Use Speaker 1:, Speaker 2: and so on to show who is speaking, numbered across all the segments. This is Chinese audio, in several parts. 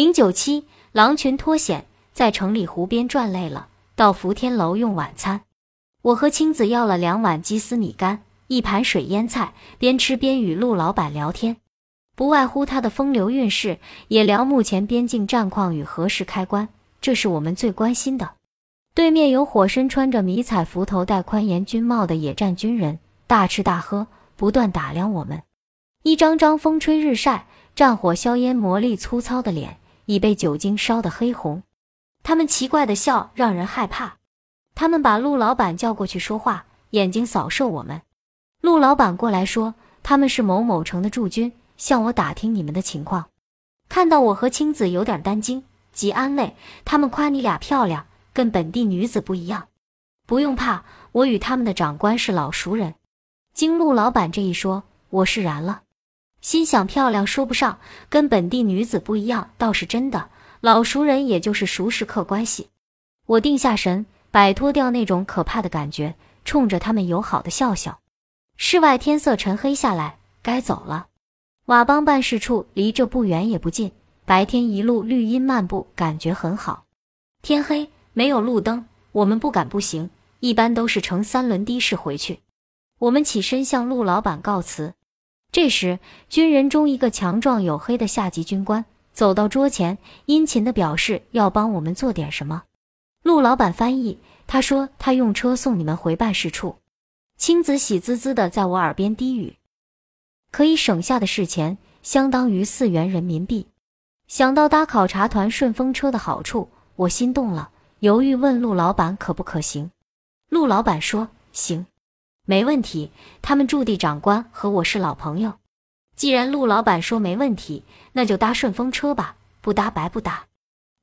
Speaker 1: 零九七，狼群脱险，在城里湖边转累了，到福天楼用晚餐。我和青子要了两碗鸡丝米干，一盘水腌菜，边吃边与陆老板聊天，不外乎他的风流韵事，也聊目前边境战况与何时开关，这是我们最关心的。对面有火身穿着迷彩服、头戴宽檐军帽的野战军人，大吃大喝，不断打量我们。一张张风吹日晒、战火硝烟磨砺粗糙的脸，已被酒精烧得黑红。他们奇怪的笑让人害怕。他们把陆老板叫过去说话，眼睛扫射我们。陆老板过来说：“他们是某某城的驻军，向我打听你们的情况。”看到我和青子有点担惊，即安慰他们：“夸你俩漂亮，跟本地女子不一样，不用怕，我与他们的长官是老熟人。”经陆老板这一说，我释然了，心想：漂亮说不上，跟本地女子不一样倒是真的。老熟人也就是熟识客关系。我定下神。摆脱掉那种可怕的感觉，冲着他们友好的笑笑。室外天色沉黑下来，该走了。佤邦办事处离这不远也不近，白天一路绿荫漫步，感觉很好。天黑没有路灯，我们不敢步行，一般都是乘三轮的士回去。我们起身向陆老板告辞。这时，军人中一个强壮黝黑的下级军官走到桌前，殷勤地表示要帮我们做点什么。陆老板翻译，他说他用车送你们回办事处。青子喜滋滋的在我耳边低语：“可以省下的事钱相当于四元人民币。”想到搭考察团顺风车的好处，我心动了，犹豫问陆老板可不可行。陆老板说：“行，没问题。他们驻地长官和我是老朋友。既然陆老板说没问题，那就搭顺风车吧，不搭白不搭。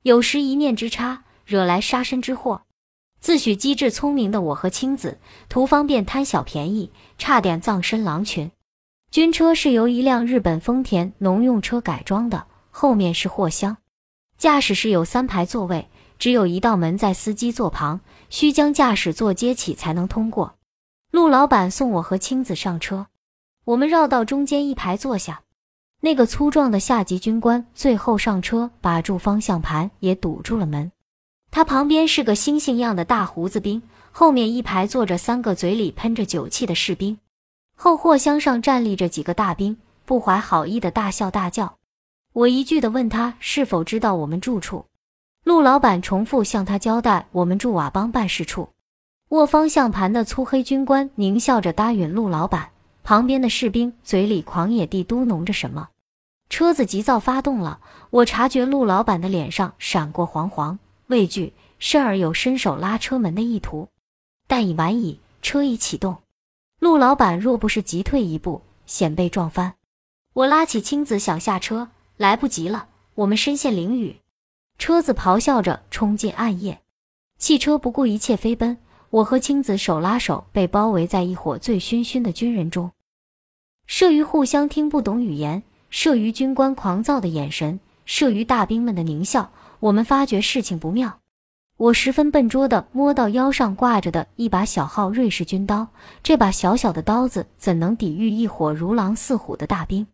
Speaker 1: 有时一念之差。”惹来杀身之祸，自诩机智聪明的我和青子图方便贪小便宜，差点葬身狼群。军车是由一辆日本丰田农用车改装的，后面是货箱，驾驶室有三排座位，只有一道门在司机座旁，需将驾驶座接起才能通过。陆老板送我和青子上车，我们绕到中间一排坐下，那个粗壮的下级军官最后上车，把住方向盘，也堵住了门。他旁边是个猩猩样的大胡子兵，后面一排坐着三个嘴里喷着酒气的士兵，后货箱上站立着几个大兵，不怀好意的大笑大叫。我一句的问他是否知道我们住处，陆老板重复向他交代我们驻佤邦办事处。握方向盘的粗黑军官狞笑着答应陆老板，旁边的士兵嘴里狂野地嘟哝着什么。车子急躁发动了，我察觉陆老板的脸上闪过惶惶。畏惧，甚而有伸手拉车门的意图，但已晚矣。车已启动，陆老板若不是急退一步，险被撞翻。我拉起青子想下车，来不及了。我们身陷囹圄，车子咆哮着冲进暗夜。汽车不顾一切飞奔，我和青子手拉手，被包围在一伙醉醺醺的军人中。慑于互相听不懂语言，慑于军官狂躁的眼神，慑于大兵们的狞笑。我们发觉事情不妙，我十分笨拙地摸到腰上挂着的一把小号瑞士军刀，这把小小的刀子怎能抵御一伙如狼似虎的大兵？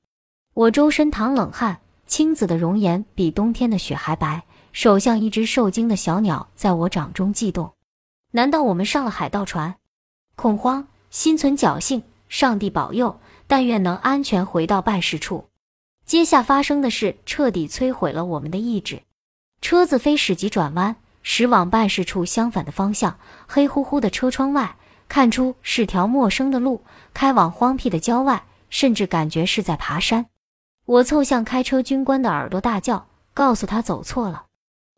Speaker 1: 我周身淌冷汗，青子的容颜比冬天的雪还白，手像一只受惊的小鸟在我掌中悸动。难道我们上了海盗船？恐慌，心存侥幸，上帝保佑，但愿能安全回到办事处。接下发生的事彻底摧毁了我们的意志。车子飞驶急转弯，驶往办事处相反的方向。黑乎乎的车窗外，看出是条陌生的路，开往荒僻的郊外，甚至感觉是在爬山。我凑向开车军官的耳朵大叫，告诉他走错了。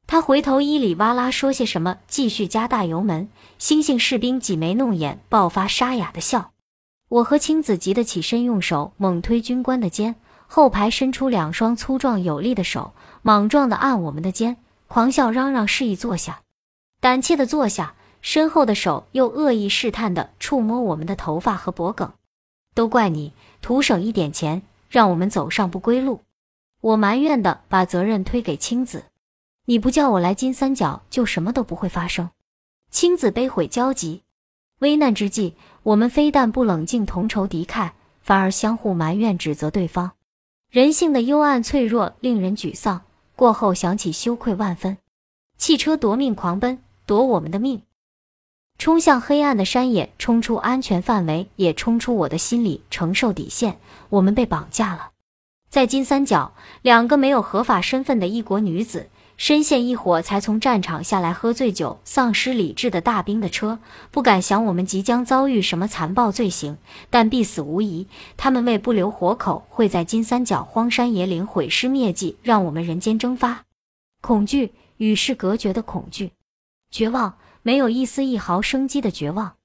Speaker 1: 他回头伊里哇啦说些什么，继续加大油门。猩猩士兵挤眉弄眼，爆发沙哑的笑。我和青子急得起身，用手猛推军官的肩。后排伸出两双粗壮有力的手，莽撞地按我们的肩，狂笑嚷嚷，示意坐下。胆怯地坐下，身后的手又恶意试探地触摸我们的头发和脖颈。都怪你，图省一点钱，让我们走上不归路。我埋怨地把责任推给青子。你不叫我来金三角，就什么都不会发生。青子悲悔交集。危难之际，我们非但不冷静同仇敌忾，反而相互埋怨指责对方。人性的幽暗脆弱令人沮丧，过后想起羞愧万分。汽车夺命狂奔，夺我们的命，冲向黑暗的山野，冲出安全范围，也冲出我的心理承受底线。我们被绑架了，在金三角，两个没有合法身份的异国女子。深陷一伙才从战场下来、喝醉酒、丧失理智的大兵的车，不敢想我们即将遭遇什么残暴罪行，但必死无疑。他们为不留活口，会在金三角荒山野岭毁尸灭迹，让我们人间蒸发。恐惧，与世隔绝的恐惧，绝望，没有一丝一毫生机的绝望。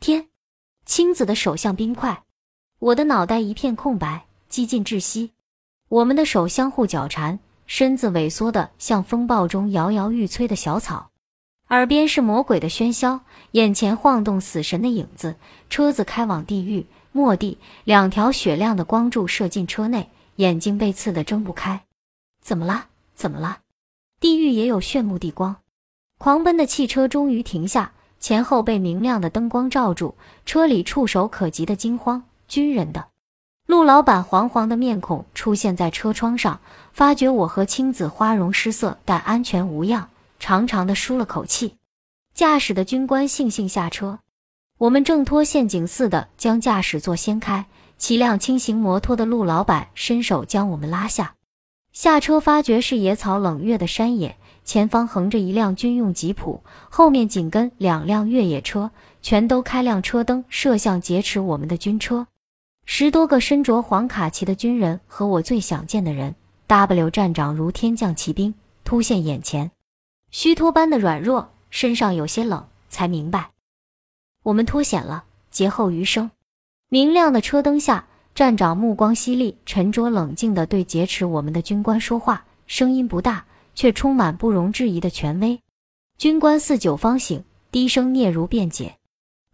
Speaker 1: 天，青子的手像冰块，我的脑袋一片空白，几近窒息。我们的手相互绞缠。身子萎缩的像风暴中摇摇欲摧的小草，耳边是魔鬼的喧嚣，眼前晃动死神的影子。车子开往地狱末地，两条雪亮的光柱射进车内，眼睛被刺得睁不开。怎么了？怎么了？地狱也有炫目的光。狂奔的汽车终于停下，前后被明亮的灯光罩住，车里触手可及的惊慌。军人的。陆老板黄黄的面孔出现在车窗上，发觉我和青子花容失色，但安全无恙，长长的舒了口气。驾驶的军官悻悻下车，我们挣脱陷阱似的将驾驶座掀开，骑辆轻型摩托的陆老板伸手将我们拉下。下车发觉是野草冷月的山野，前方横着一辆军用吉普，后面紧跟两辆越野车，全都开亮车灯，射向劫持我们的军车。十多个身着黄卡其的军人和我最想见的人 W 站长如天降奇兵突现眼前，虚脱般的软弱，身上有些冷，才明白我们脱险了，劫后余生。明亮的车灯下，站长目光犀利、沉着冷静地对劫持我们的军官说话，声音不大，却充满不容置疑的权威。军官似酒方醒，低声嗫嚅辩解。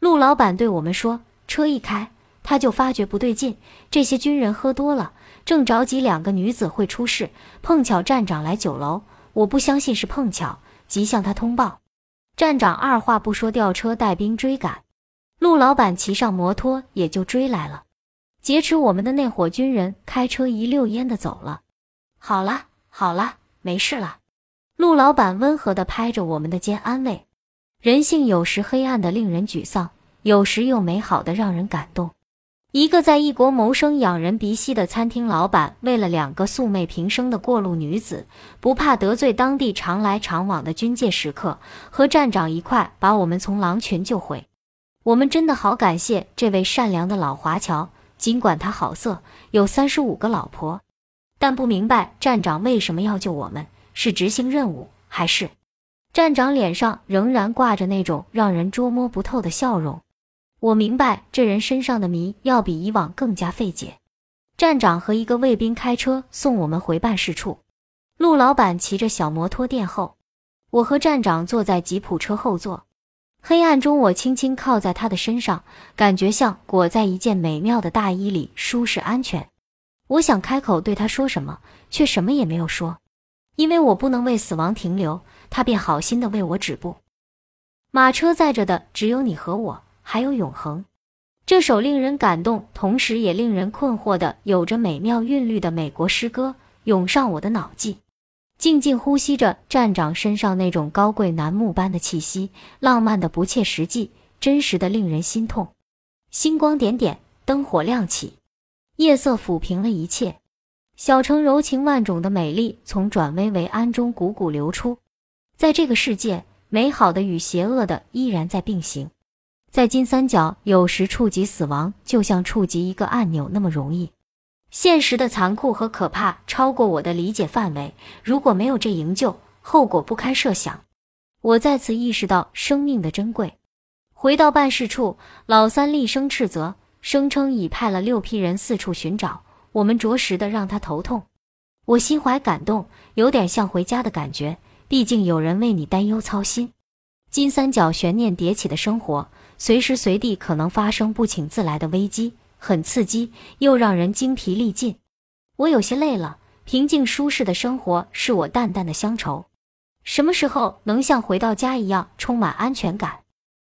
Speaker 1: 陆老板对我们说：“车一开。”他就发觉不对劲，这些军人喝多了，正着急两个女子会出事。碰巧站长来酒楼，我不相信是碰巧，即向他通报。站长二话不说，调车带兵追赶。陆老板骑上摩托也就追来了。劫持我们的那伙军人开车一溜烟的走了。好了好了，没事了。陆老板温和的拍着我们的肩安慰。人性有时黑暗的令人沮丧，有时又美好的让人感动。一个在异国谋生、养人鼻息的餐厅老板，为了两个素昧平生的过路女子，不怕得罪当地常来常往的军界食客，和站长一块把我们从狼群救回。我们真的好感谢这位善良的老华侨，尽管他好色，有三十五个老婆，但不明白站长为什么要救我们，是执行任务还是？站长脸上仍然挂着那种让人捉摸不透的笑容。我明白这人身上的谜要比以往更加费解。站长和一个卫兵开车送我们回办事处，陆老板骑着小摩托殿后，我和站长坐在吉普车后座。黑暗中，我轻轻靠在他的身上，感觉像裹在一件美妙的大衣里，舒适安全。我想开口对他说什么，却什么也没有说，因为我不能为死亡停留。他便好心的为我止步。马车载着的只有你和我。还有永恒，这首令人感动，同时也令人困惑的、有着美妙韵律的美国诗歌涌上我的脑际。静静呼吸着站长身上那种高贵楠木般的气息，浪漫的不切实际，真实的令人心痛。星光点点，灯火亮起，夜色抚平了一切。小城柔情万种的美丽从转危为安中汩汩流出。在这个世界，美好的与邪恶的依然在并行。在金三角，有时触及死亡，就像触及一个按钮那么容易。现实的残酷和可怕超过我的理解范围。如果没有这营救，后果不堪设想。我再次意识到生命的珍贵。回到办事处，老三厉声斥责，声称已派了六批人四处寻找我们，着实的让他头痛。我心怀感动，有点像回家的感觉。毕竟有人为你担忧操心。金三角悬念迭起的生活。随时随地可能发生不请自来的危机，很刺激，又让人精疲力尽。我有些累了，平静舒适的生活是我淡淡的乡愁。什么时候能像回到家一样充满安全感？